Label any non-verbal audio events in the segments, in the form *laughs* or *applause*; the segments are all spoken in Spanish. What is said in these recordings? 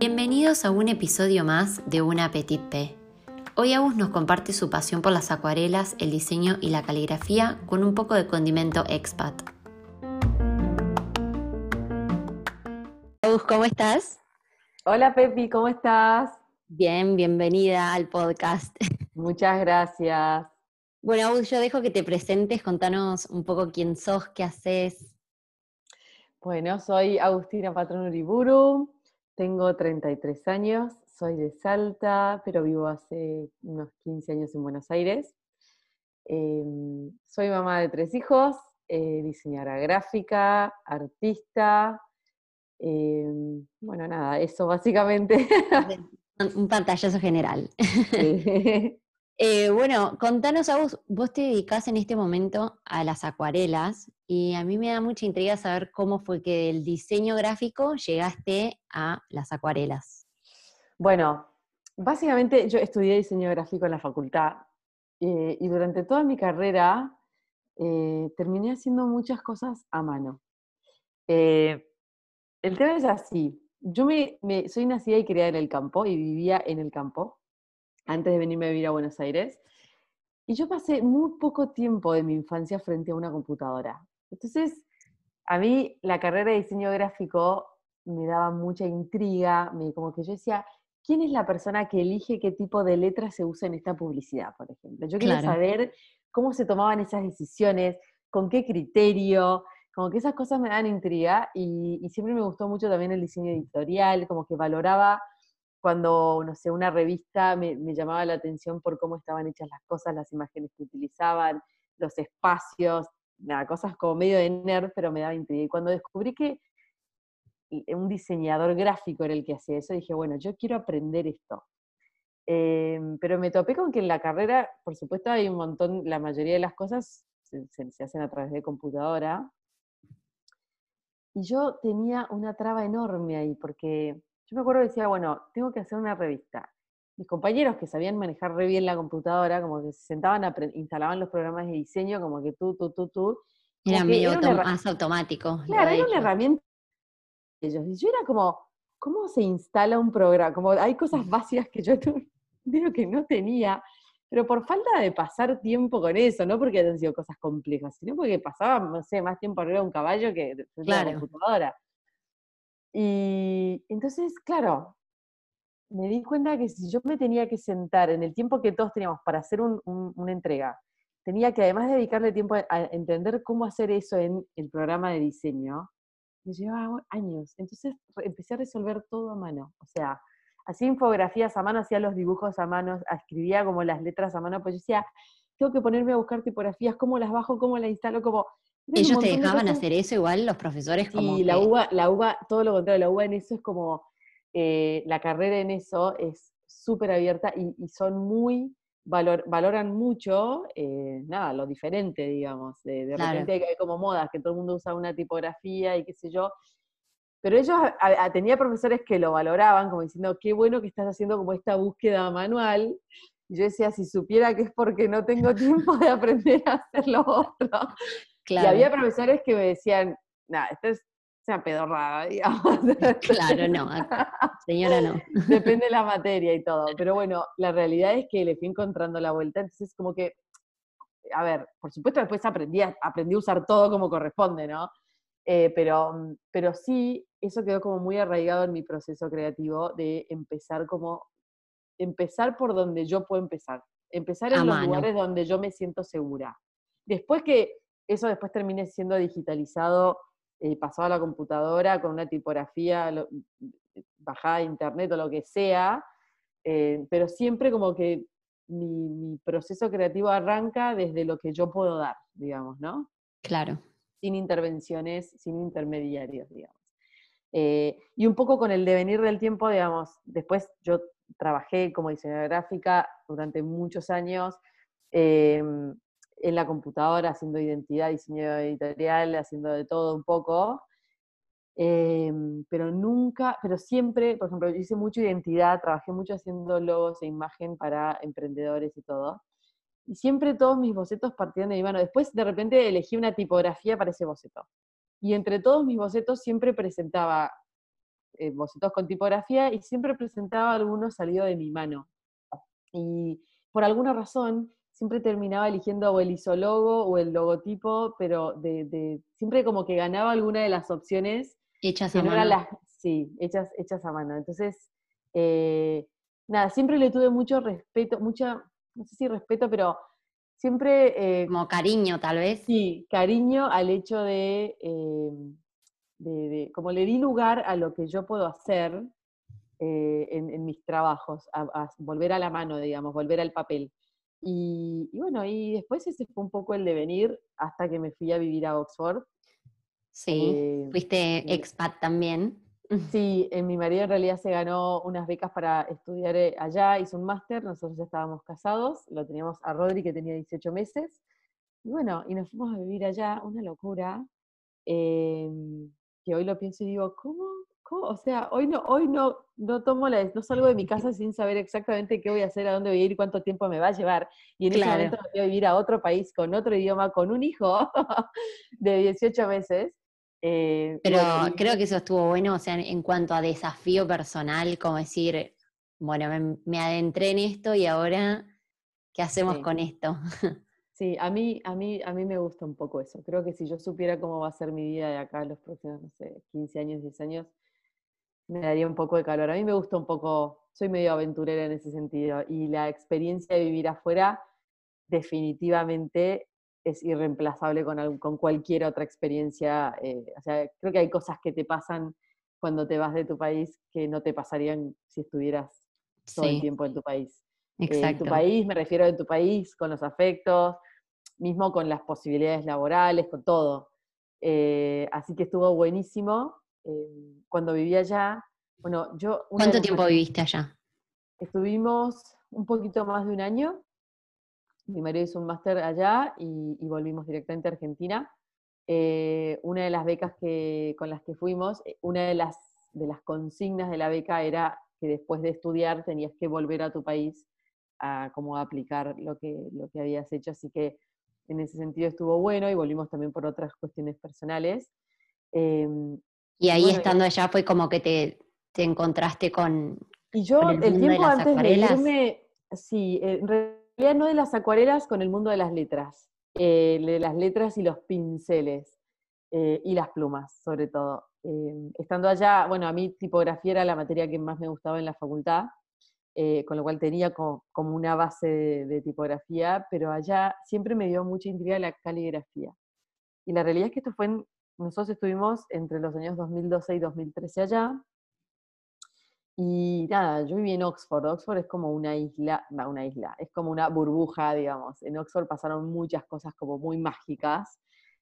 Bienvenidos a un episodio más de Una Petit P. Hoy Agus nos comparte su pasión por las acuarelas, el diseño y la caligrafía con un poco de condimento expat. Agus, ¿cómo estás? Hola Pepi, ¿cómo estás? Bien, bienvenida al podcast. *laughs* Muchas gracias. Bueno, Agus, yo dejo que te presentes, contanos un poco quién sos, qué haces. Bueno, soy Agustina Patrón Uriburu, tengo 33 años, soy de Salta, pero vivo hace unos 15 años en Buenos Aires. Em, soy mamá de tres hijos, eh, diseñadora gráfica, artista. Em, bueno, nada, eso básicamente. Un pantallazo general. *laughs* Eh, bueno, contanos a vos, vos te dedicás en este momento a las acuarelas y a mí me da mucha intriga saber cómo fue que del diseño gráfico llegaste a las acuarelas. Bueno, básicamente yo estudié diseño gráfico en la facultad eh, y durante toda mi carrera eh, terminé haciendo muchas cosas a mano. el tema es así, yo me, soy nacida y criada en el campo y vivía en el campo antes de venirme a vivir a Buenos Aires. Y yo pasé muy poco tiempo de mi infancia frente a una computadora. Entonces, a mí la carrera de diseño gráfico me daba mucha intriga, me, como que yo decía, ¿quién es la persona que elige qué tipo de letras se usa en esta publicidad, por ejemplo? Yo quería saber cómo se tomaban esas decisiones, con qué criterio, como que esas cosas me dan intriga y, y siempre me gustó mucho también el diseño editorial, como que valoraba cuando, no sé, una revista me, llamaba la atención por cómo estaban hechas las cosas, las imágenes que utilizaban, los espacios, nada, cosas como medio de nerd, pero me daba intriga. Y cuando descubrí que un diseñador gráfico era el que hacía eso, dije, bueno, yo quiero aprender esto. Em, pero me topé con que en la carrera, por supuesto, hay un montón, la mayoría de las cosas se, se hacen a través de computadora. Y yo tenía una traba enorme ahí, porque yo me acuerdo que decía, bueno, tengo que hacer una revista. Mis compañeros que sabían manejar re bien la computadora, como que se sentaban, a instalaban los programas de diseño, como que tú, tú, tú, tú. Era medio más automático. Claro, era una herramienta de ellos. Y yo era como, ¿cómo se instala un programa? Como hay cosas *laughs* básicas que yo digo que no tenía, pero por falta de pasar tiempo con eso, no porque hayan sido cosas complejas, sino porque pasaba, no sé, más tiempo arriba de un caballo que de la computadora. Y entonces, claro, me di cuenta que si yo me tenía que sentar en el tiempo que todos teníamos para hacer una entrega, tenía que además dedicarle tiempo a, entender cómo hacer eso en el programa de diseño, me llevaba años. Entonces empecé a resolver todo a mano. O sea, hacía infografías a mano, hacía los dibujos a mano, escribía como las letras a mano, pues yo decía, tengo que ponerme a buscar tipografías, cómo las bajo, cómo las instalo, como ¿Ellos te dejaban hacer eso igual, los profesores? Como sí, la UBA, la UBA, todo lo contrario, la UBA en eso es como, eh, la carrera en eso es súper abierta y, son muy, valoran mucho, eh, nada, lo diferente, digamos. De, de repente hay como modas, que todo el mundo usa una tipografía y qué sé yo. Pero ellos, tenía profesores que lo valoraban, como diciendo, qué bueno que estás haciendo como esta búsqueda manual. Y yo decía, si supiera que es porque no tengo *laughs* tiempo de aprender a hacer lo otro. Y había profesores que me decían, nada, esto es una pedorrada, *laughs* digamos. *laughs* Claro, no, señora no. *laughs* Depende de la materia y todo. Pero bueno, la realidad es que le fui encontrando la vuelta, entonces como que, a ver, por supuesto después aprendí a, aprendí a usar todo como corresponde, ¿no? Eh, pero, pero sí, eso quedó como muy arraigado en mi proceso creativo de empezar como, empezar por donde yo puedo empezar. Empezar en los lugares donde yo me siento segura. Después que eso después termine siendo digitalizado, eh, pasado a la computadora con una tipografía bajada de internet o lo que sea, eh, pero siempre como que mi, proceso creativo arranca desde lo que yo puedo dar, digamos, ¿no? Claro. Sin intervenciones, sin intermediarios, digamos. Eh, y un poco con el devenir del tiempo, digamos, después yo trabajé como diseñadora gráfica durante muchos años, en la computadora haciendo identidad, diseño editorial, haciendo de todo un poco. Em, pero nunca, pero siempre, por ejemplo, hice mucho identidad, trabajé mucho haciendo logos e imagen para emprendedores y todo. Y siempre todos mis bocetos partían de mi mano. Después, de repente, elegí una tipografía para ese boceto. y entre todos mis bocetos siempre presentaba eh, bocetos con tipografía y siempre presentaba algunos salido de mi mano. Y por alguna razón siempre terminaba eligiendo o el isólogo o el logotipo, pero de, siempre como que ganaba alguna de las opciones. Hechas a mano. sí, hechas, hechas a mano. Entonces, eh, nada, siempre le tuve mucho respeto, mucha, no sé si respeto, pero siempre... Eh, como cariño, tal vez. Sí, cariño al hecho de, de, como le di lugar a lo que yo puedo hacer en, mis trabajos, a volver a la mano, digamos, volver al papel. Y, bueno, y después ese fue un poco el devenir hasta que me fui a vivir a Oxford. Sí, eh, fuiste expat también. *laughs* Sí, en mi marido en realidad se ganó unas becas para estudiar eh, allá, hizo un máster, nosotros ya estábamos casados, lo teníamos a Rodri que tenía 18 meses. Y bueno, y nos fuimos a vivir allá, una locura, em, que hoy lo pienso y digo, ¿cómo o sea, hoy no, hoy no, no tomo la, no salgo de mi *laughs* casa sin saber exactamente qué voy a hacer, a dónde voy a ir cuánto tiempo me va a llevar. Y en ese momento voy a vivir a otro país con otro idioma, con un hijo *laughs* de 18 meses. Eh, Pero creo que eso estuvo bueno, o sea, en cuanto a desafío personal, como decir, bueno, me, adentré en esto y ahora, ¿qué hacemos con esto? *laughs* Sí, a mí, a, mí, a mí me gusta un poco eso. Creo que si yo supiera cómo va a ser mi vida de acá los próximos, no sé, 15 años, 10 años, me daría un poco de calor. A mí me gusta un poco, soy medio aventurera en ese sentido y la experiencia de vivir afuera definitivamente es irreemplazable con, con cualquier otra experiencia. Eh, o sea, creo que hay cosas que te pasan cuando te vas de tu país que no te pasarían si estuvieras todo el tiempo en tu país. Exacto. Eh, en tu país, me refiero a tu país, con los afectos, mismo con las posibilidades laborales, con todo. Eh, así que estuvo buenísimo. Em, cuando vivía allá, bueno, yo... ¿Cuánto tiempo viviste allá? Estuvimos un poquito más de un año. Mi marido hizo un máster allá y, volvimos directamente a Argentina. Eh, una de las becas que, con las que fuimos, eh, una de las, de las consignas de la beca era que después de estudiar tenías que volver a tu país a como aplicar lo que, lo que habías hecho. Así que en ese sentido estuvo bueno y volvimos también por otras cuestiones personales. Em, y ahí estando allá fue como que te, te encontraste con. Y yo, el, tiempo antes de irme, sí, en realidad no de las acuarelas, con el mundo de las letras. Eh, de las letras y los pinceles. Eh, y las plumas, sobre todo. Em, estando allá, bueno, a mí tipografía era la materia que más me gustaba en la facultad, eh, con lo cual tenía como, una base de, de, tipografía, pero allá siempre me dio mucha intriga la caligrafía. Y la realidad es que esto fue en nosotros estuvimos entre los años 2012 y 2013 allá. Y nada, yo viví en Oxford. Oxford es como una isla, no, una isla, es como una burbuja, digamos. En Oxford pasaron muchas cosas como muy mágicas.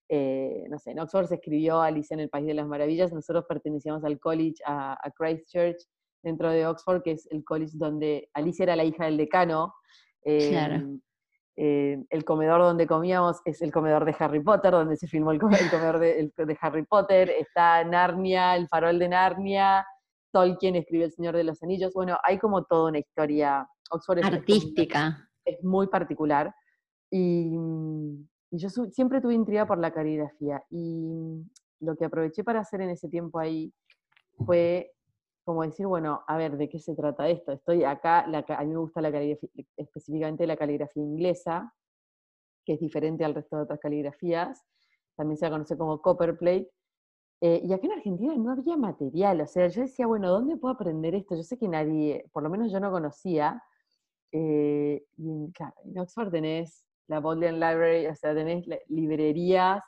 Eh, no sé, en Oxford se escribió Alicia en el País de las Maravillas. Nosotros pertenecíamos al college, a, Christchurch, dentro de Oxford, que es el college donde Alicia era la hija del decano. claro. Eh, el comedor donde comíamos es el comedor de Harry Potter, donde se filmó el, comedor de, Harry Potter, está Narnia, el farol de Narnia, Tolkien escribió El Señor de los Anillos, bueno, hay como toda una historia Oxford artística. Es, muy particular. Y, y, yo siempre tuve intriga por la caligrafía y lo que aproveché para hacer en ese tiempo ahí fue como decir, bueno, a ver, ¿de qué se trata esto? Estoy acá, a mí me gusta la caligrafía, específicamente la caligrafía inglesa, que es diferente al resto de otras caligrafías, también se la conoce como copperplate, eh, y acá en Argentina no había material, o sea, yo decía, bueno, ¿dónde puedo aprender esto? Yo sé que nadie, por lo menos yo no conocía, eh, y claro, en Oxford tenés la Bodleian Library, o sea, tenés librerías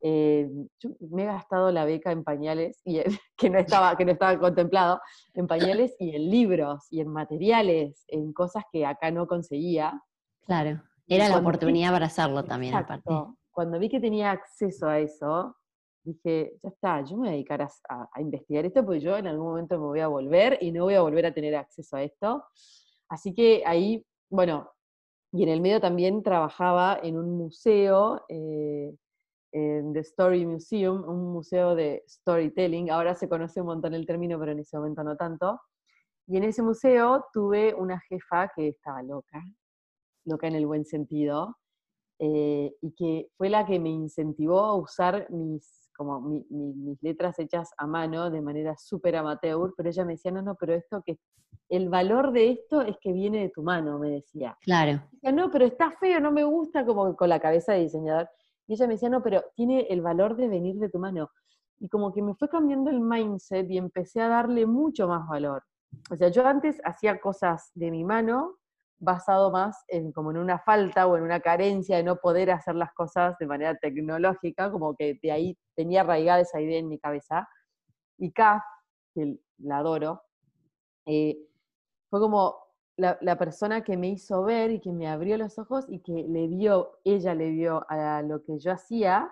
eh, yo me he gastado la beca en pañales, y *laughs* que, no estaba, que no estaba contemplado, en pañales y en libros y en materiales, en cosas que acá no conseguía. Claro, era la oportunidad para hacerlo también aparte. Cuando vi que tenía acceso a eso, dije, ya está, yo me voy a dedicar a, a, investigar esto porque yo en algún momento me voy a volver y no voy a volver a tener acceso a esto. Así que ahí, bueno, y en el medio también trabajaba en un museo eh, en The Story Museum, un museo de storytelling. Ahora se conoce un montón el término, pero en ese momento no tanto. Y en ese museo tuve una jefa que estaba loca, loca en el buen sentido, eh, y que fue la que me incentivó a usar mis como mis letras hechas a mano de manera súper amateur, pero ella me decía, no, no, pero esto que, el valor de esto es que viene de tu mano, me decía. Claro. Decía, no, pero está feo, no me gusta, como con la cabeza de diseñador. Y ella me decía, no, pero tiene el valor de venir de tu mano. Y como que me fue cambiando el mindset y empecé a darle mucho más valor. O sea, yo antes hacía cosas de mi mano basado más en como en una falta o en una carencia de no poder hacer las cosas de manera tecnológica, como que de ahí tenía arraigada esa idea en mi cabeza. Y Kaf, que la adoro, eh, fue como la, la, persona que me hizo ver y que me abrió los ojos y que le dio, ella le dio a lo que yo hacía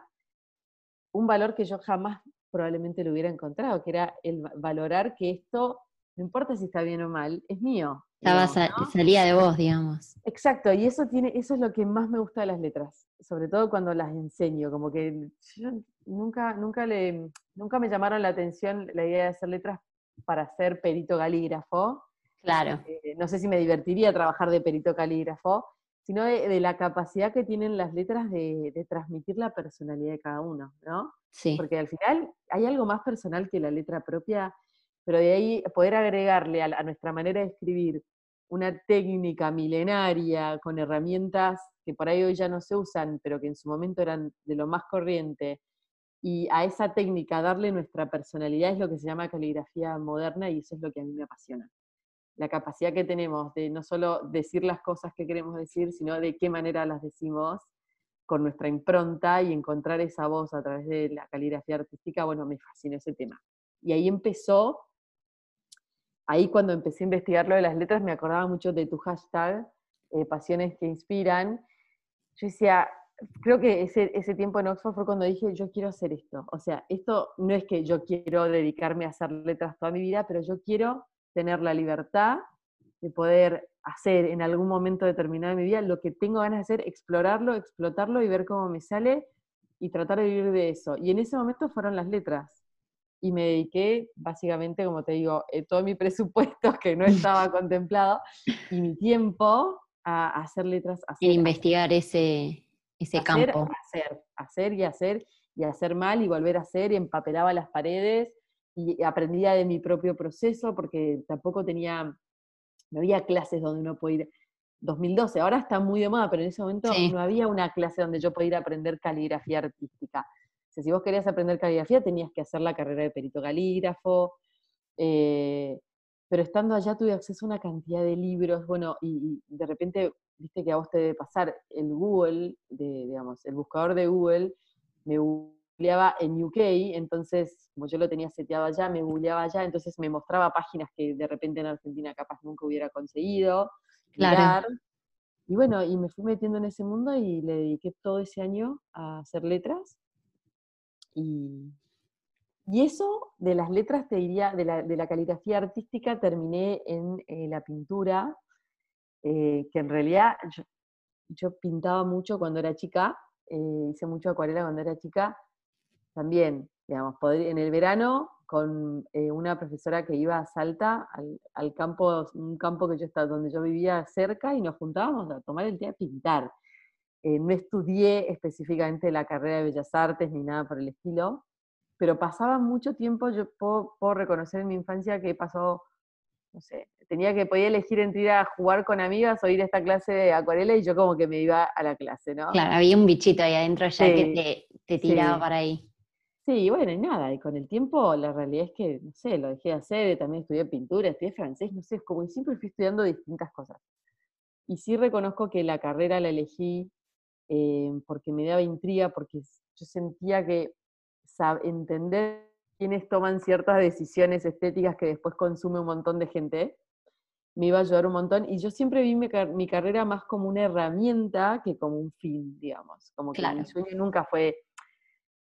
un valor que yo jamás probablemente lo hubiera encontrado, que era el valorar que esto, no importa si está bien o mal, es mío. Estaba salía de vos, digamos. Exacto, y eso tiene, eso es lo que más me gusta de las letras, sobre todo cuando las enseño, como que yo nunca, nunca le, nunca me llamaron la atención la idea de hacer letras para ser perito calígrafo. Claro. Eh, no sé si me divertiría trabajar de perito calígrafo, sino de, la capacidad que tienen las letras de, de, transmitir la personalidad de cada uno, ¿no? Sí. Porque al final hay algo más personal que la letra propia, pero de ahí poder agregarle a, a nuestra manera de escribir una técnica milenaria con herramientas que por ahí hoy ya no se usan, pero que en su momento eran de lo más corriente, y a esa técnica darle nuestra personalidad es lo que se llama caligrafía moderna y eso es lo que a mí me apasiona. La capacidad que tenemos de no solo decir las cosas que queremos decir, sino de qué manera las decimos con nuestra impronta y encontrar esa voz a través de la caligrafía artística, bueno, me fascinó ese tema. Y ahí empezó ahí cuando empecé a investigar lo de las letras me acordaba mucho de tu hashtag, eh, Pasiones que Inspiran. Yo decía, creo que ese, ese tiempo en Oxford fue cuando dije, yo quiero hacer esto. O sea, esto no es que yo quiero dedicarme a hacer letras toda mi vida, pero yo quiero tener la libertad de poder hacer en algún momento determinado de mi vida lo que tengo ganas de hacer, explorarlo, explotarlo y ver cómo me sale y tratar de vivir de eso. Y en ese momento fueron las letras y me dediqué básicamente, como te digo, eh, todo mi *laughs* presupuesto que no *laughs* estaba contemplado y mi tiempo a, hacer letras. A hacer, investigar ese, ese campo. Hacer, hacer y hacer y hacer mal y volver a hacer y empapelaba las paredes y aprendía de mi propio proceso porque tampoco tenía, no había clases donde uno puede ir. 2012, ahora está muy de moda, pero en ese momento no había una clase donde yo podía ir a aprender caligrafía artística si vos querías aprender caligrafía, tenías que hacer la carrera de perito calígrafo. Eh, pero estando allá tuve acceso a una cantidad de libros, bueno, y, de repente, viste que a vos te debe pasar el Google, de, digamos, el buscador de Google, me googleaba en UK, entonces, como yo lo tenía seteado allá, me googleaba allá, entonces me mostraba páginas que de repente en Argentina capaz nunca hubiera conseguido. Claro. Y bueno, y me fui metiendo en ese mundo y le dediqué todo ese año a hacer letras. Y, eso de las letras, te diría, de la, caligrafía artística, terminé en eh, la pintura, eh, que en realidad yo, pintaba mucho cuando era chica, eh, hice mucho acuarela cuando era chica, también, digamos, en el verano con una profesora que iba a Salta, al, campo, un campo que yo estaba, donde yo vivía cerca, y nos juntábamos a tomar el té a pintar. Eh, no estudié específicamente la carrera de Bellas Artes ni nada por el estilo, pero pasaba mucho tiempo, yo puedo, reconocer en mi infancia que pasó, no sé, tenía que, podía elegir entre ir a jugar con amigas o ir a esta clase de acuarela y yo como que me iba a la clase, ¿no? Claro, había un bichito ahí adentro ya que te, tiraba para ahí. Sí, bueno, y nada, y con el tiempo la realidad es que, no sé, lo dejé de hacer, también estudié pintura, estudié francés, no sé, como siempre fui estudiando distintas cosas. Y sí reconozco que la carrera la elegí eh, porque me daba intriga, porque yo sentía que entender quiénes toman ciertas decisiones estéticas que después consume un montón de gente, me iba a ayudar un montón. Y yo siempre vi mi, carrera más como una herramienta que como un fin, digamos. Como que mi sueño nunca fue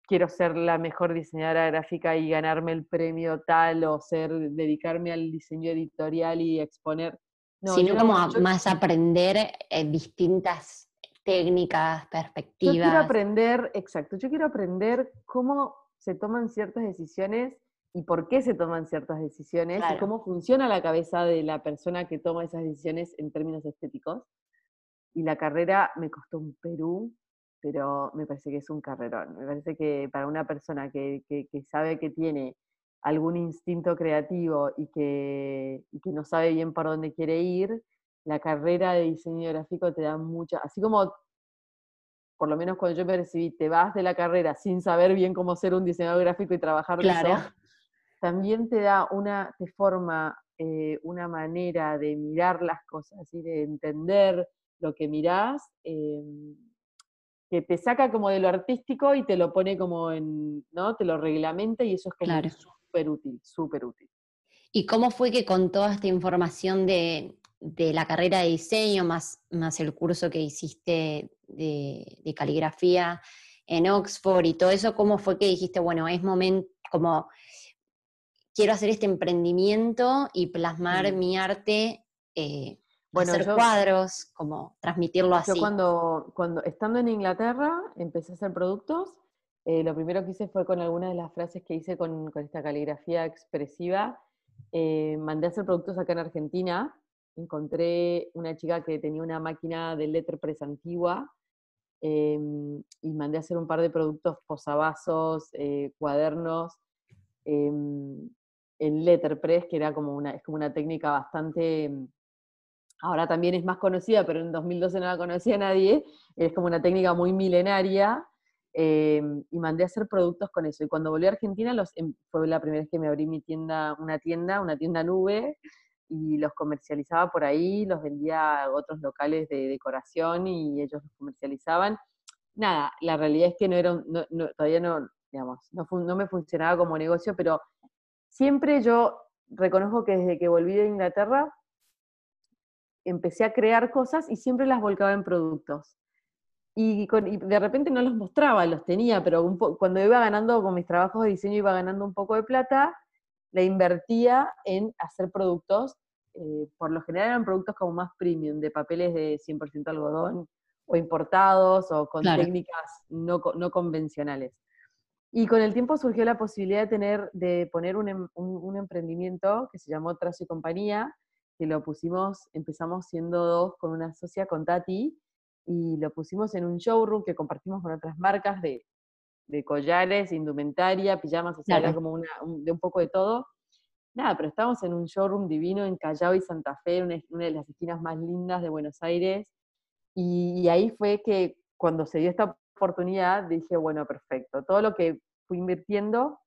quiero ser la mejor diseñadora gráfica y ganarme el premio tal o ser dedicarme al diseño editorial y exponer. No, sino como más aprender eh, distintas técnicas, perspectivas. Yo quiero aprender, exacto, yo quiero aprender cómo se toman ciertas decisiones y por qué se toman ciertas decisiones y cómo funciona la cabeza de la persona que toma esas decisiones en términos estéticos. Y la carrera me costó un Perú, pero me parece que es un carrerón. Me parece que para una persona que, sabe que tiene algún instinto creativo y que, y que no sabe bien por dónde quiere ir, la carrera de diseño gráfico te da mucha, así como por lo menos cuando yo percibí, te vas de la carrera sin saber bien cómo ser un diseñador gráfico y trabajar claro. eso, también te da una, te forma eh, una manera de mirar las cosas y de entender lo que mirás, em, que te saca como de lo artístico y te lo pone como en, ¿no? Te lo reglamenta y eso es como súper útil, súper útil. ¿Y cómo fue que con toda esta información de, de la carrera de diseño, más, más el curso que hiciste de, caligrafía en Oxford y todo eso, ¿cómo fue que dijiste, bueno, es momento, como quiero hacer este emprendimiento y plasmar mi arte, eh, bueno, hacer cuadros, como transmitirlo así? Yo cuando, cuando, estando en Inglaterra, empecé a hacer productos. Eh, lo primero que hice fue con algunas de las frases que hice con, esta caligrafía expresiva. Eh, mandé a hacer productos acá en Argentina encontré una chica que tenía una máquina de letterpress antigua em, y mandé a hacer un par de productos posavasos, eh, cuadernos, em, en letterpress, que era como una, es como una técnica bastante, em, ahora también es más conocida, pero en 2012 no la conocía nadie, es como una técnica muy milenaria, y mandé a hacer productos con eso. Y cuando volví a Argentina, los, fue la primera vez que me abrí mi tienda, una tienda, una tienda nube, y los comercializaba por ahí, los vendía a otros locales de decoración y ellos los comercializaban. Nada, la realidad es que no era, todavía no, digamos, no, no me funcionaba como negocio, pero siempre yo reconozco que desde que volví de Inglaterra empecé a crear cosas y siempre las volcaba en productos. Y, de repente no los mostraba, los tenía, pero cuando iba ganando con mis trabajos de diseño, iba ganando un poco de plata, la invertía en hacer productos, eh, por lo general eran productos como más premium, de papeles de 100% algodón, o importados, o con técnicas no, no, convencionales. Y con el tiempo surgió la posibilidad de, tener, de poner un, em, un, emprendimiento que se llamó Trazo y Compañía, que lo pusimos, empezamos siendo dos con una socia, con Tati, y lo pusimos en un showroom que compartimos con otras marcas de de collares, indumentaria, pijamas, o sea, era como una, de un poco de todo. Nada, pero estábamos en un showroom divino en Callao y Santa Fe, una, de las esquinas más lindas de Buenos Aires. Y, ahí fue que cuando se dio esta oportunidad dije, bueno, perfecto, todo lo que fui invirtiendo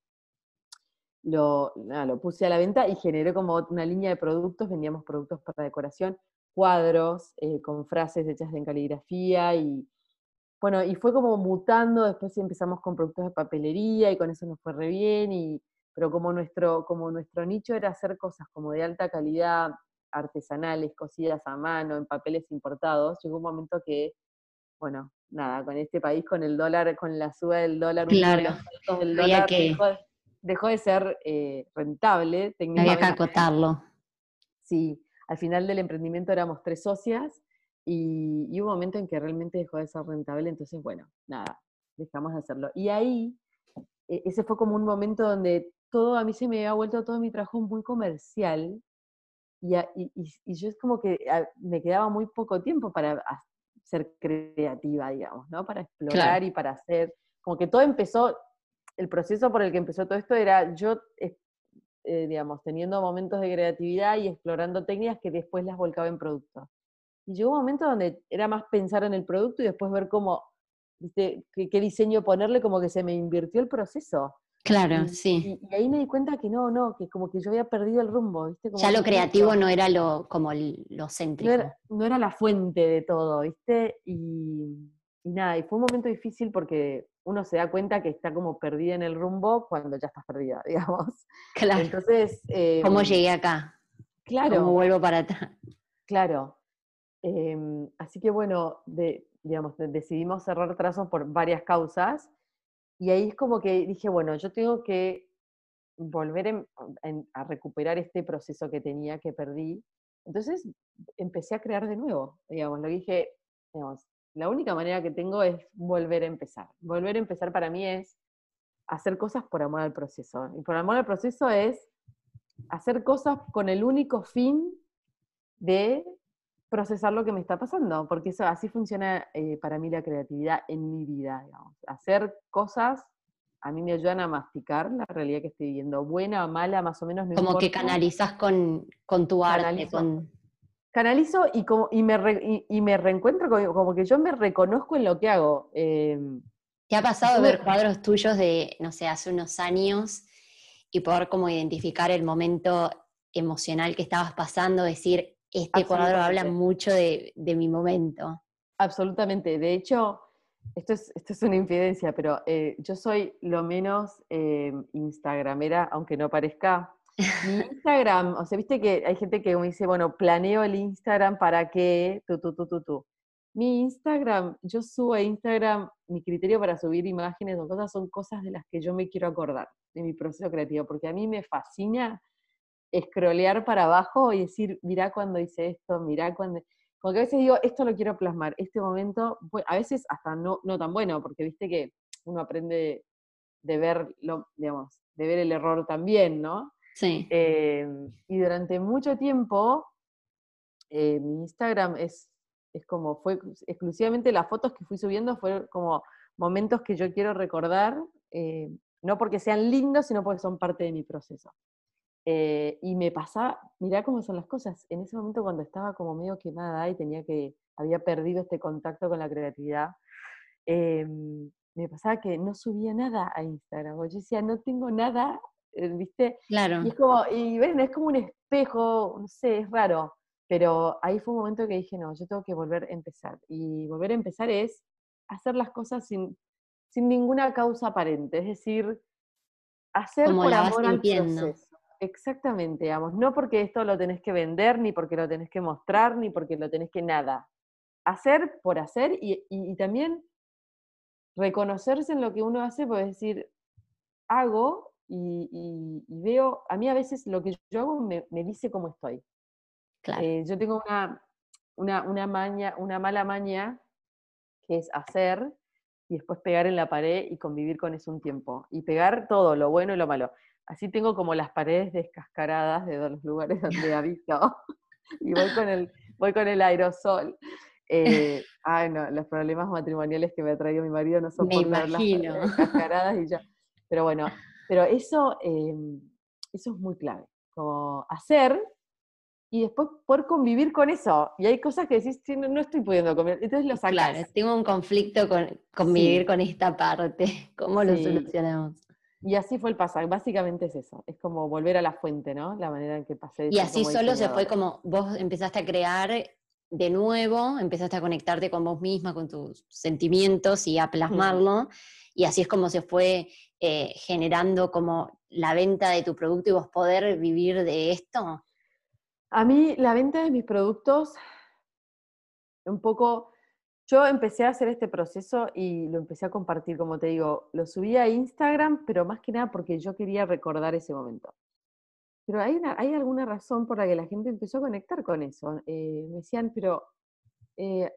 lo, lo puse a la venta y generé como una línea de productos, vendíamos productos para decoración, cuadros eh, con frases hechas en caligrafía y, bueno, y fue como mutando, después empezamos con productos de papelería y con eso nos fue re bien, y, pero como nuestro, como nuestro nicho era hacer cosas como de alta calidad, artesanales, cosidas a mano, en papeles importados, llegó un momento que, bueno, nada, con este país, con el dólar, con la suba del dólar, claro. del dólar que... dejó, de ser eh, rentable. Había que acotarlo. Sí, al final del emprendimiento éramos tres socias y, hubo un momento en que realmente dejó de ser rentable, entonces, bueno, nada, dejamos de hacerlo. Y ahí, e, ese fue como un momento donde todo, a mí se me había vuelto todo mi trabajo muy comercial, y, y, yo es como que me quedaba muy poco tiempo para ser creativa, digamos, ¿no? Para explorar y para hacer, como que todo empezó, el proceso por el que empezó todo esto era yo, eh, digamos, teniendo momentos de creatividad y explorando técnicas que después las volcaba en productos. Y llegó un momento donde era más pensar en el producto y después ver cómo, ¿viste? Qué, diseño ponerle, como que se me invirtió el proceso. Claro, sí. Y, ahí me di cuenta que no, no, que como que yo había perdido el rumbo, ¿viste? ya lo creativo no era lo, como lo céntrico. No era, la fuente de todo, ¿viste? Y, nada, y fue un momento difícil porque uno se da cuenta que está como perdida en el rumbo cuando ya estás perdida, *laughs* digamos. Claro. Entonces. ¿Cómo em, llegué acá? Claro. ¿Cómo vuelvo para atrás? Claro. Em, así que bueno, digamos, decidimos cerrar trazos por varias causas y ahí es como que dije, bueno, yo tengo que volver a recuperar este proceso que tenía, que perdí. Entonces empecé a crear de nuevo, digamos, lo dije, digamos, la única manera que tengo es volver a empezar. Volver a empezar para mí es hacer cosas por amor al proceso. Y por amor al proceso es hacer cosas con el único fin de procesar lo que me está pasando, porque eso así funciona eh, para mí la creatividad en mi vida, digamos. Hacer cosas a mí me ayudan a masticar la realidad que estoy viviendo, buena o mala, más o menos. No como que canalizas con, con tu arte. Canalizo y, como, y, me, y, me reencuentro, como, que yo me reconozco en lo que hago. Eh, ¿Te ha pasado ver cuadros tuyos de, no sé, hace unos años y poder como identificar el momento emocional que estabas pasando, decir, este cuadro habla mucho de, de mi momento? Absolutamente. De hecho, esto es, esto es una infidencia, pero eh, yo soy lo menos eh, Instagramera, aunque no parezca. Mi Instagram, o sea, viste que hay gente que me dice, bueno, planeo el Instagram para que, tú, tú, tú, tú, tú. Mi Instagram, yo subo a Instagram, mi criterio para subir imágenes o cosas son cosas de las que yo me quiero acordar de mi proceso creativo, porque a mí me fascina escrolear para abajo y decir, mirá cuando hice esto, mirá cuando... Porque a veces digo, esto lo quiero plasmar, este momento, a veces hasta no, no tan bueno, porque viste que uno aprende de ver, lo, digamos, de ver el error también, ¿no? Sí. Eh, y durante mucho tiempo, eh, mi Instagram es, es como, fue exclusivamente las fotos que fui subiendo, fueron como momentos que yo quiero recordar, eh, no porque sean lindos, sino porque son parte de mi proceso. Eh, y me pasaba, mirá cómo son las cosas, en ese momento cuando estaba como medio quemada y tenía que, había perdido este contacto con la creatividad, em, me pasaba que no subía nada a Instagram, yo decía, no tengo nada, eh, ¿viste? Claro. Y es como, y ven, es como un espejo, no sé, es raro, pero ahí fue un momento que dije, no, yo tengo que volver a empezar, y volver a empezar es hacer las cosas sin, sin ninguna causa aparente, es decir, hacer por amor al proceso. Exactamente, digamos, no porque esto lo tenés que vender, ni porque lo tenés que mostrar, ni porque lo tenés que nada. Hacer por hacer y, también reconocerse en lo que uno hace, pues decir, hago y, veo, a mí a veces lo que yo hago me, dice cómo estoy. Claro. Eh, yo tengo una, una, una, maña, una mala maña que es hacer y después pegar en la pared y convivir con eso un tiempo. Y pegar todo, lo bueno y lo malo. Así tengo como las paredes descascaradas de los lugares *laughs* donde habito. y voy con el, voy con el aerosol. Eh, *laughs* ay, no, los problemas matrimoniales que me ha traído mi marido no son por las descascaradas y ya. Pero bueno, pero eso, em, eso es muy clave. Como hacer y después poder convivir con eso. Y hay cosas que decís, no, estoy pudiendo comer, entonces lo sacas. Claro, tengo un conflicto con convivir con esta parte. *laughs* ¿Cómo lo solucionamos? Y así fue el pasar, básicamente es eso, es como volver a la fuente, ¿no? La manera en que pasé. Y así solo se fue como vos empezaste a crear de nuevo, empezaste a conectarte con vos misma, con tus sentimientos y a plasmarlo, y así es como se fue eh, generando como la venta de tu producto y vos poder vivir de esto. A mí la venta de mis productos, un poco yo empecé a hacer este proceso y lo empecé a compartir, como te digo, lo subí a Instagram, pero más que nada porque yo quería recordar ese momento. Pero hay, hay alguna razón por la que la gente empezó a conectar con eso. Eh, me decían, pero, eh,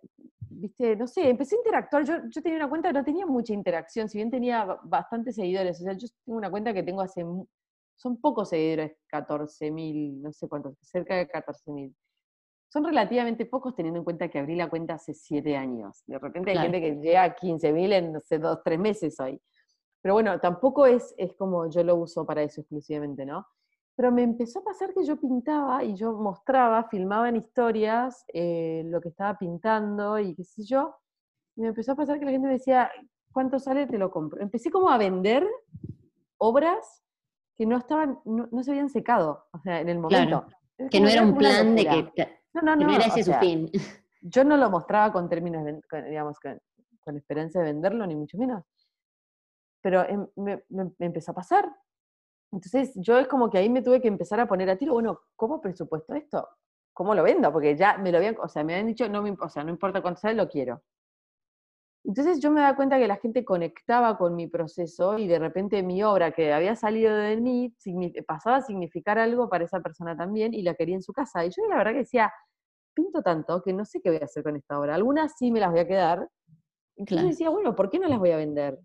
viste, no sé, empecé a interactuar. Yo, yo tenía una cuenta que no tenía mucha interacción, si bien tenía bastantes seguidores. O sea, yo tengo una cuenta que tengo hace, son pocos seguidores, 14.000, no sé cuántos, cerca de 14.000 son relativamente pocos teniendo en cuenta que abrí la cuenta hace siete años. De repente hay gente que llega a 15.000 en, no sé, dos, tres meses hoy. Pero bueno, tampoco es, es como yo lo uso para eso exclusivamente, ¿no? Pero me empezó a pasar que yo pintaba y yo mostraba, filmaba en historias eh, lo que estaba pintando y qué sé yo. Y me empezó a pasar que la gente me decía, ¿cuánto sale? Te lo compro. Empecé como a vender obras que no estaban, no, se habían secado, o sea, en el momento. Que no era un plan de que no, no, no. era ese su fin. Yo no lo mostraba con términos, digamos, con, esperanza de venderlo, ni mucho menos. Pero em, me, empezó a pasar. Entonces yo es como que ahí me tuve que empezar a poner a tiro, bueno, ¿cómo presupuesto esto? ¿Cómo lo vendo? Porque ya me lo habían, o sea, me habían dicho, no me, o sea, no importa cuánto sale, lo quiero. Entonces yo me da cuenta que la gente conectaba con mi proceso y de repente mi obra que había salido de mí pasaba a significar algo para esa persona también y la quería en su casa. Y yo la verdad que decía, pinto tanto que no sé qué voy a hacer con esta obra. Algunas sí me las voy a quedar. Entonces decía, bueno, ¿por qué no las voy a vender?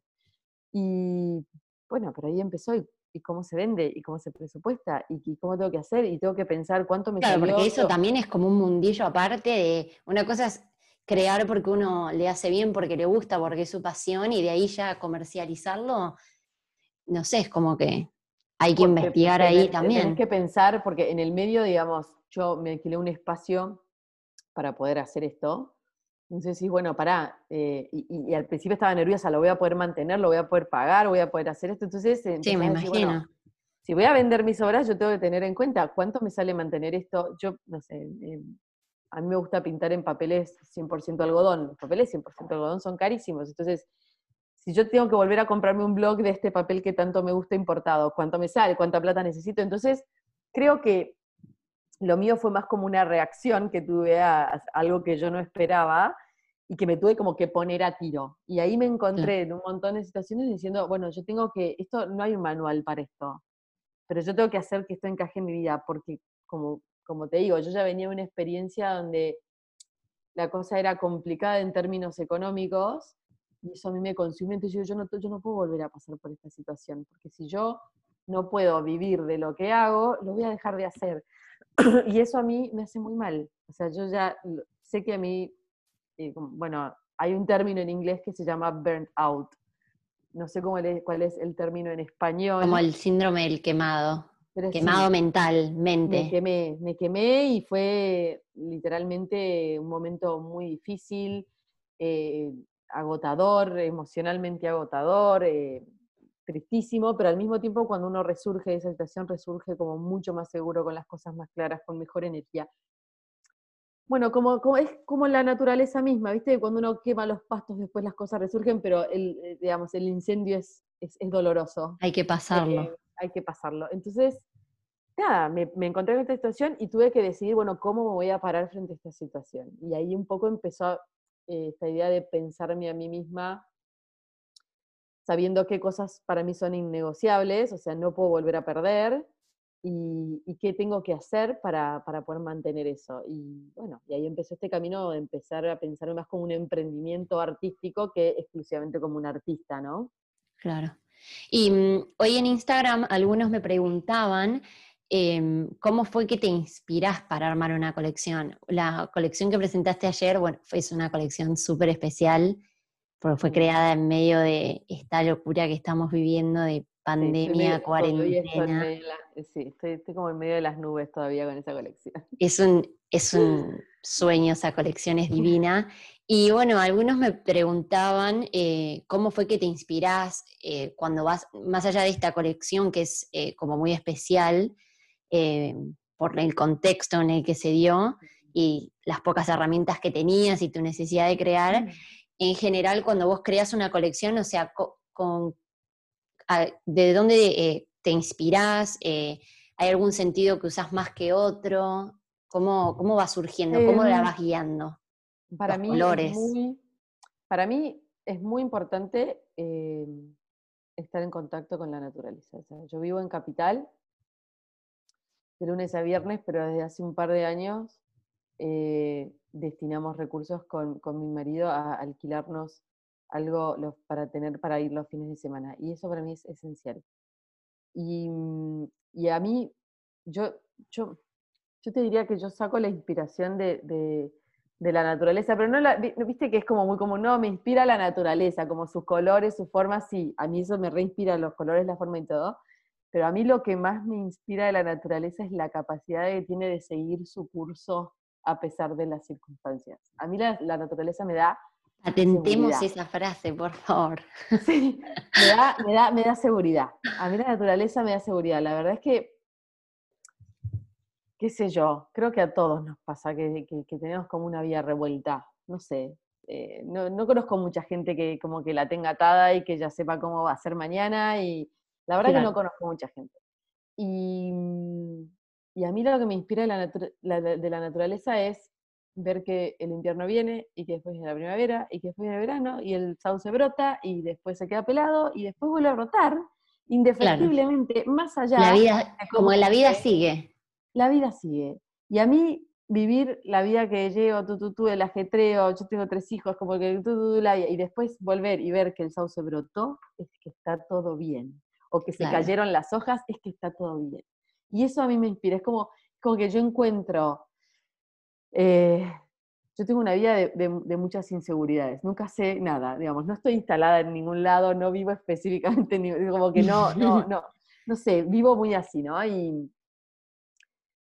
Y bueno, por ahí empezó y y cómo se vende y cómo se presupuesta y, cómo tengo que hacer y tengo que pensar cuánto me Claro, porque eso también es como un mundillo aparte de una cosa es crear porque uno le hace bien, porque le gusta, porque es su pasión y de ahí ya comercializarlo, no sé, es como que hay que investigar ahí también. Tienes que pensar, porque en el medio, digamos, yo me alquilé un espacio para poder hacer esto. Entonces sí, bueno, pará, eh, y, al principio estaba nerviosa, lo voy a poder mantener, lo voy a poder pagar, voy a poder hacer esto. Entonces, sí, me imagino. si voy a vender mis obras, yo tengo que tener en cuenta cuánto me sale mantener esto. Yo, no sé, a mí me gusta pintar en papeles 100% algodón. Los papeles 100% algodón son carísimos. Entonces, si yo tengo que volver a comprarme un blog de este papel que tanto me gusta importado, cuánto me sale, cuánta plata necesito. Entonces, creo que lo mío fue más como una reacción que tuve a, algo que yo no esperaba y que me tuve como que poner a tiro. Y ahí me encontré en un montón de situaciones diciendo, bueno, yo tengo que, esto no hay un manual para esto, pero yo tengo que hacer que esto encaje en mi vida, porque como, como te digo, yo ya venía de una experiencia donde la cosa era complicada en términos económicos y eso a mí me consume, entonces yo, yo, no, yo no puedo volver a pasar por esta situación, porque si yo no puedo vivir de lo que hago, lo voy a dejar de hacer. *coughs* y eso a mí me hace muy mal. O sea, yo ya sé que a mí, eh, bueno, hay un término en inglés que se llama burnt out. No sé cómo cuál es el término en español. Como el síndrome del quemado. quemado mentalmente. Me quemé, me quemé y fue literalmente un momento muy difícil. Eh, agotador, emocionalmente agotador, eh, tristísimo, pero al mismo tiempo cuando uno resurge de esa situación, resurge como mucho más seguro, con las cosas más claras, con mejor energía. Bueno, como, como es como la naturaleza misma, ¿viste? Cuando uno quema los pastos, después las cosas resurgen, pero el, eh, digamos, el incendio es, es, doloroso. Hay que pasarlo. Eh, hay que pasarlo. Entonces, nada, me, me, encontré en esta situación y tuve que decidir, bueno, ¿cómo me voy a parar frente a esta situación? Y ahí un poco empezó eh, esta idea de pensarme a mí misma sabiendo qué cosas para mí son innegociables, o sea, no puedo volver a perder, y, qué tengo que hacer para, poder mantener eso. Y bueno, y ahí empezó este camino de empezar a pensar más como un emprendimiento artístico que exclusivamente como un artista, ¿no? Claro. Y mm, hoy en Instagram algunos me preguntaban Em, ¿cómo fue que te inspiras para armar una colección? La colección que presentaste ayer, bueno, fue una colección súper especial, porque fue creada en medio de esta locura que estamos viviendo de pandemia, cuarentena. sí, estoy, como en medio de las nubes todavía con esa colección. Es un, es *laughs* un sueño, esa colección es divina. *laughs* Y bueno, algunos me preguntaban eh, cómo fue que te inspirás eh, cuando vas, más allá de esta colección que es eh, como muy especial, eh, por el contexto en el que se dio y las pocas herramientas que tenías y tu necesidad de crear. En general, cuando vos creas una colección, o sea, con, ¿de dónde eh, te inspirás? Eh, ¿Hay algún sentido que usas más que otro? ¿Cómo, cómo va surgiendo? ¿Cómo la vas guiando? Para mí, Es muy, para mí es muy importante estar en contacto con la naturaleza. yo vivo en Capital de lunes a viernes, pero desde hace un par de años eh, destinamos recursos con, mi marido a alquilarnos algo para tener para ir los fines de semana. Y eso para mí es esencial. Y, mm, a mí, yo, yo, yo te diría que yo saco la inspiración de, la naturaleza, pero no la, viste que es como muy común, no, me inspira la naturaleza, como sus colores, sus formas, sí, a mí eso me reinspira los colores, la forma y todo, pero a mí lo que más me inspira de la naturaleza es la capacidad que tiene de seguir su curso a pesar de las circunstancias. A mí la, naturaleza me da... Atentemos esa frase, por favor. *laughs* Sí, me da, me, da, me da seguridad. A mí la naturaleza me da seguridad. La verdad es que, qué sé yo, creo que a todos nos pasa que, que, tenemos como una vida revuelta. No sé, eh, no, no, conozco mucha gente que como que la tenga atada y que ya sepa cómo va a ser mañana y, la verdad que no conozco mucha gente. Y, mm, y, a mí lo que me inspira de la, de la naturaleza es ver que el invierno viene y que después viene la primavera y que después viene el verano y el sauce brota y después se queda pelado y después vuelve a brotar indefectiblemente más allá. La vida, como la vida sigue. La vida sigue. Y a mí vivir la vida que llevo, tú, tú, tú, el ajetreo, yo tengo tres hijos, como que tú, tú, la, y después volver y ver que el sauce brotó, es que está todo bien. o que se cayeron las hojas, es que está todo bien. Y eso a mí me inspira, es como, como que yo encuentro, eh, yo tengo una vida de, muchas inseguridades, nunca sé nada, digamos, no estoy instalada en ningún lado, no vivo *laughs* específicamente, como que no, no, no, no sé, vivo muy así, ¿no? Y,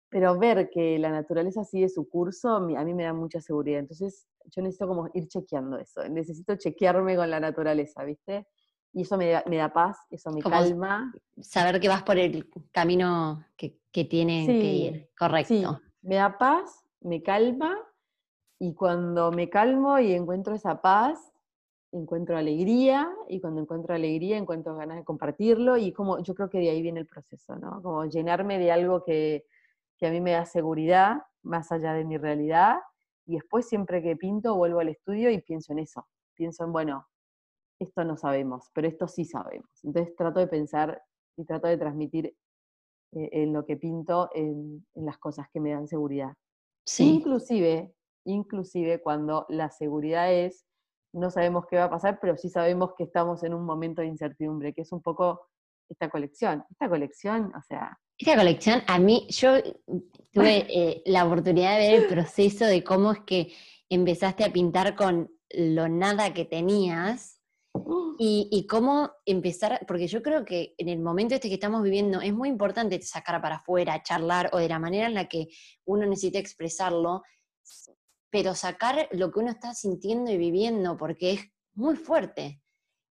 pero ver que la naturaleza sigue su curso, a mí me da mucha seguridad. Entonces, yo necesito como ir chequeando eso, necesito chequearme con la naturaleza, ¿viste? Y eso me da, paz, eso me calma. Saber que vas por el camino que, que tiene que ir, correcto. Sí, me da paz, me calma, y cuando me calmo y encuentro esa paz, encuentro alegría, y cuando encuentro alegría encuentro ganas de compartirlo, y como yo creo que de ahí viene el proceso, ¿no? Como llenarme de algo que, que a mí me da seguridad, más allá de mi realidad, y después siempre que pinto vuelvo al estudio y pienso en eso, pienso en, bueno, esto no sabemos, pero esto sí sabemos. Entonces trato de pensar y trato de transmitir eh, en lo que pinto, en, las cosas que me dan seguridad. Sí. Inclusive, inclusive cuando la seguridad es, no sabemos qué va a pasar, pero sí sabemos que estamos en un momento de incertidumbre, que es un poco esta colección. Esta colección, o sea... Esta colección, a mí, yo tuve *laughs* eh, la oportunidad de ver el proceso de cómo es que empezaste a pintar con lo nada que tenías y, cómo empezar, porque yo creo que en el momento este que estamos viviendo es muy importante sacar para afuera, charlar o de la manera en la que uno necesita expresarlo, pero sacar lo que uno está sintiendo y viviendo, porque es muy fuerte.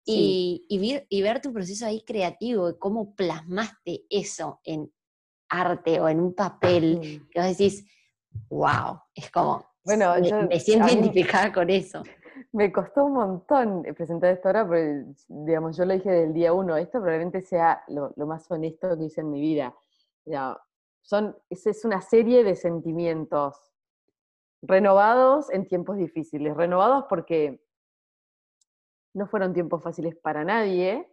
Y, y, ver, tu proceso ahí creativo, y cómo plasmaste eso en arte o en un papel, que vos decís, wow, es como, bueno, me, siento identificada con eso. Me costó un montón presentar esto ahora, porque, digamos, yo lo dije del día uno, esto probablemente sea lo, más honesto que hice en mi vida. son, es, es una serie de sentimientos renovados en tiempos difíciles, renovados porque no fueron tiempos fáciles para nadie,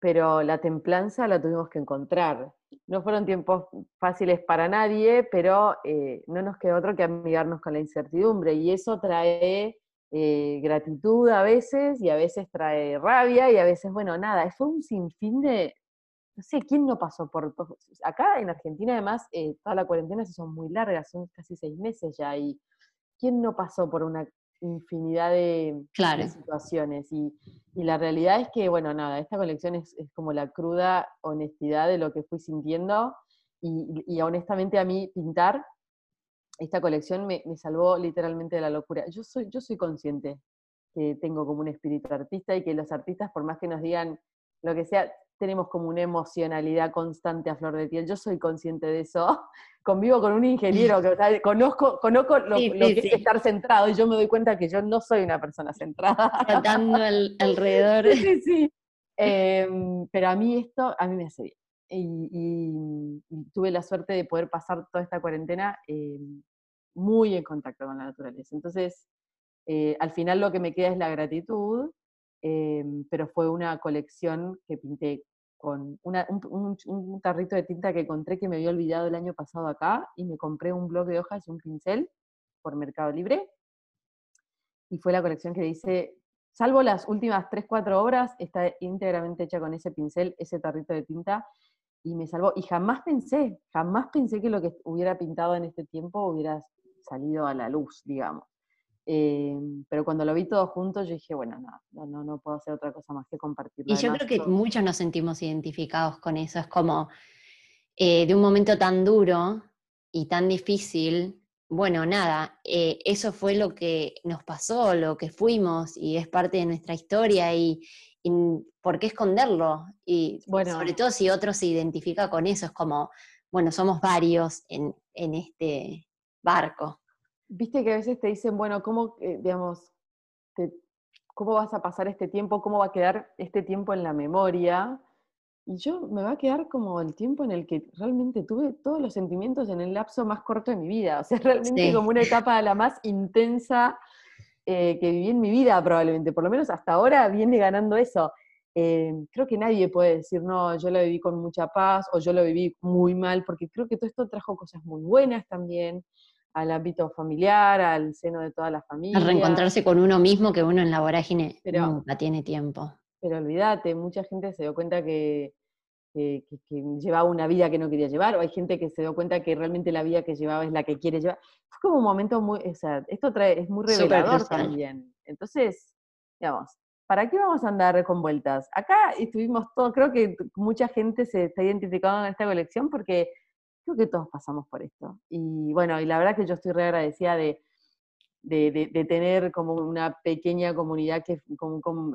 pero la templanza la tuvimos que encontrar. No fueron tiempos fáciles para nadie, pero eh, no nos quedó otro que amigarnos con la incertidumbre. Y eso trae eh, gratitud a veces, y a veces trae rabia, y a veces, bueno, nada, fue un sinfín de, no sé, ¿quién no pasó por todo? Acá en Argentina además, eh, toda la cuarentena se son muy largas, son casi seis meses ya, y ¿quién no pasó por una infinidad de, situaciones. Y, la realidad es que, bueno, nada, esta colección es, como la cruda honestidad de lo que fui sintiendo. Y, honestamente a mí pintar esta colección me, salvó literalmente de la locura. Yo soy, yo soy consciente que tengo como un espíritu artista y que los artistas, por más que nos digan lo que sea, tenemos como una emocionalidad constante a flor de piel. Yo soy consciente de eso. *laughs* Convivo con un *laughs* ingeniero que conozco, conozco lo, que es estar centrado y yo me doy cuenta que yo no soy una persona centrada. Tratando *laughs* alrededor. Sí, sí. Em, pero a mí esto, a mí me hace bien. Y, tuve la suerte de poder pasar toda esta cuarentena em, muy en contacto con la naturaleza. Entonces, eh, al final lo que me queda es la gratitud Em, pero fue una colección que pinté con un, tarrito de tinta que encontré que me había olvidado el año pasado acá y me compré un bloc de hojas y un pincel por Mercado Libre. Y fue la colección que dice, salvo las últimas 3, 4 obras, está íntegramente hecha con ese pincel, ese tarrito de tinta, y me salvó. Y jamás pensé, jamás pensé que lo que hubiera pintado en este tiempo hubiera salido a la luz, digamos. Em, pero cuando lo vi todo junto, yo dije, bueno, no, no, no puedo hacer otra cosa más que compartirlo. Y yo creo que muchos nos sentimos identificados con eso. Es como eh, de un momento tan duro y tan difícil, bueno, nada, eh, eso fue lo que nos pasó, lo que fuimos y es parte de nuestra historia y, ¿por qué esconderlo? Y bueno, sobre todo si otro se identifica con eso, es como, bueno, somos varios en, en este barco. Viste que a veces te dicen, bueno, ¿cómo, eh, digamos, cómo vas a pasar este tiempo? ¿Cómo va a quedar este tiempo en la memoria? Y yo me va a quedar como el tiempo en el que realmente tuve todos los sentimientos en el lapso más corto de mi vida. O sea, *laughs* realmente como una etapa la más intensa eh, que viví en mi vida probablemente. Por lo menos hasta ahora viene ganando eso. Eh, creo que nadie puede decir, no, yo lo viví con mucha paz o yo lo viví muy mal, porque creo que todo esto trajo cosas muy buenas también al ámbito familiar, al seno de toda la familia. A reencontrarse con uno mismo que uno en la vorágine nunca tiene tiempo. Pero olvídate, mucha gente se dio cuenta que, que, llevaba una vida que no quería llevar, o hay gente que se dio cuenta que realmente la vida que llevaba es la que quiere llevar. Fue como un momento muy, o sea, esto trae, es muy revelador también. Entonces, digamos, ¿para qué vamos a andar con vueltas? Acá estuvimos todos, creo que mucha gente se está identificando en esta colección porque creo que todos pasamos por esto. Y bueno, y la verdad que yo estoy re agradecida de, de, tener como una pequeña comunidad que,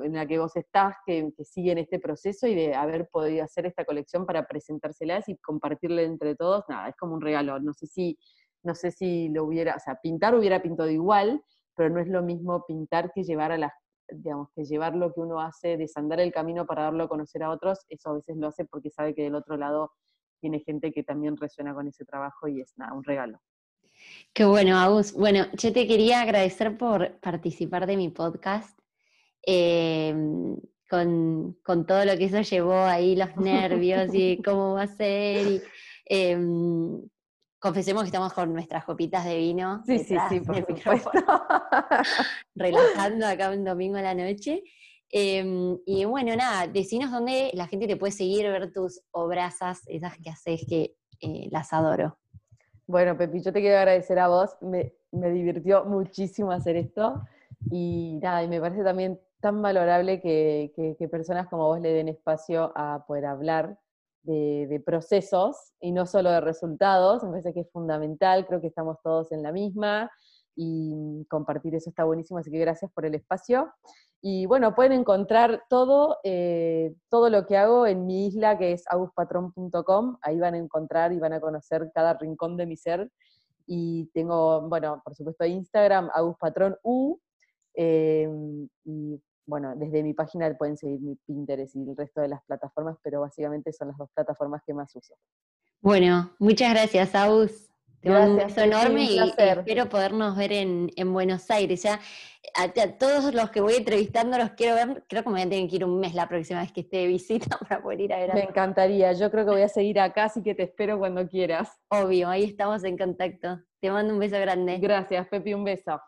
en la que vos estás, que, que sigue en este proceso y de haber podido hacer esta colección para presentárselas y compartirla entre todos, nada, es como un regalo. No sé si, no sé si lo hubiera, o sea, pintar hubiera pintado igual, pero no es lo mismo pintar que llevar a las digamos, que llevar lo que uno hace, desandar el camino para darlo a conocer a otros, eso a veces lo hace porque sabe que del otro lado tiene gente que también resuena con ese trabajo y es nada, un regalo. Qué bueno, Agus. Bueno, yo te quería agradecer por participar de mi podcast. Em, con, todo lo que eso llevó ahí, los *laughs* nervios y cómo va a ser. Y, em, confesemos que estamos con nuestras copitas de vino. Sí, sí, sí, por supuesto. *laughs* *laughs* relajando acá un domingo a la noche. Em, y bueno, nada, decinos dónde la gente te puede seguir, ver tus obrazas, esas que haces que eh, las adoro. Bueno, Pepi, yo te quiero agradecer a vos, me, divirtió muchísimo hacer esto. Y nada, y me parece también tan valorable que, personas como vos le den espacio a poder hablar de, procesos y no solo de resultados, me parece que es fundamental, creo que estamos todos en la misma y compartir eso está buenísimo, así que gracias por el espacio. Y bueno, pueden encontrar todo, eh, todo lo que hago en mi isla, que es aguspatron.com. Ahí van a encontrar y van a conocer cada rincón de mi ser. Y tengo, bueno, por supuesto, Instagram, aguspatron.u. Eh, y bueno, desde mi página pueden seguir mi Pinterest y el resto de las plataformas, pero básicamente son las dos plataformas que más uso. Bueno, muchas gracias, Agus. Te mando un beso enorme y espero podernos ver en, Buenos Aires. Ya a, todos los que voy entrevistando los quiero ver. Creo que me voy a tener que ir un mes la próxima vez que esté de visita *laughs* para poder ir a ver. Me encantaría. Yo creo que voy a seguir acá, así que te espero cuando quieras. Obvio, ahí estamos en contacto. Te mando un beso grande. Gracias, Pepi, un beso.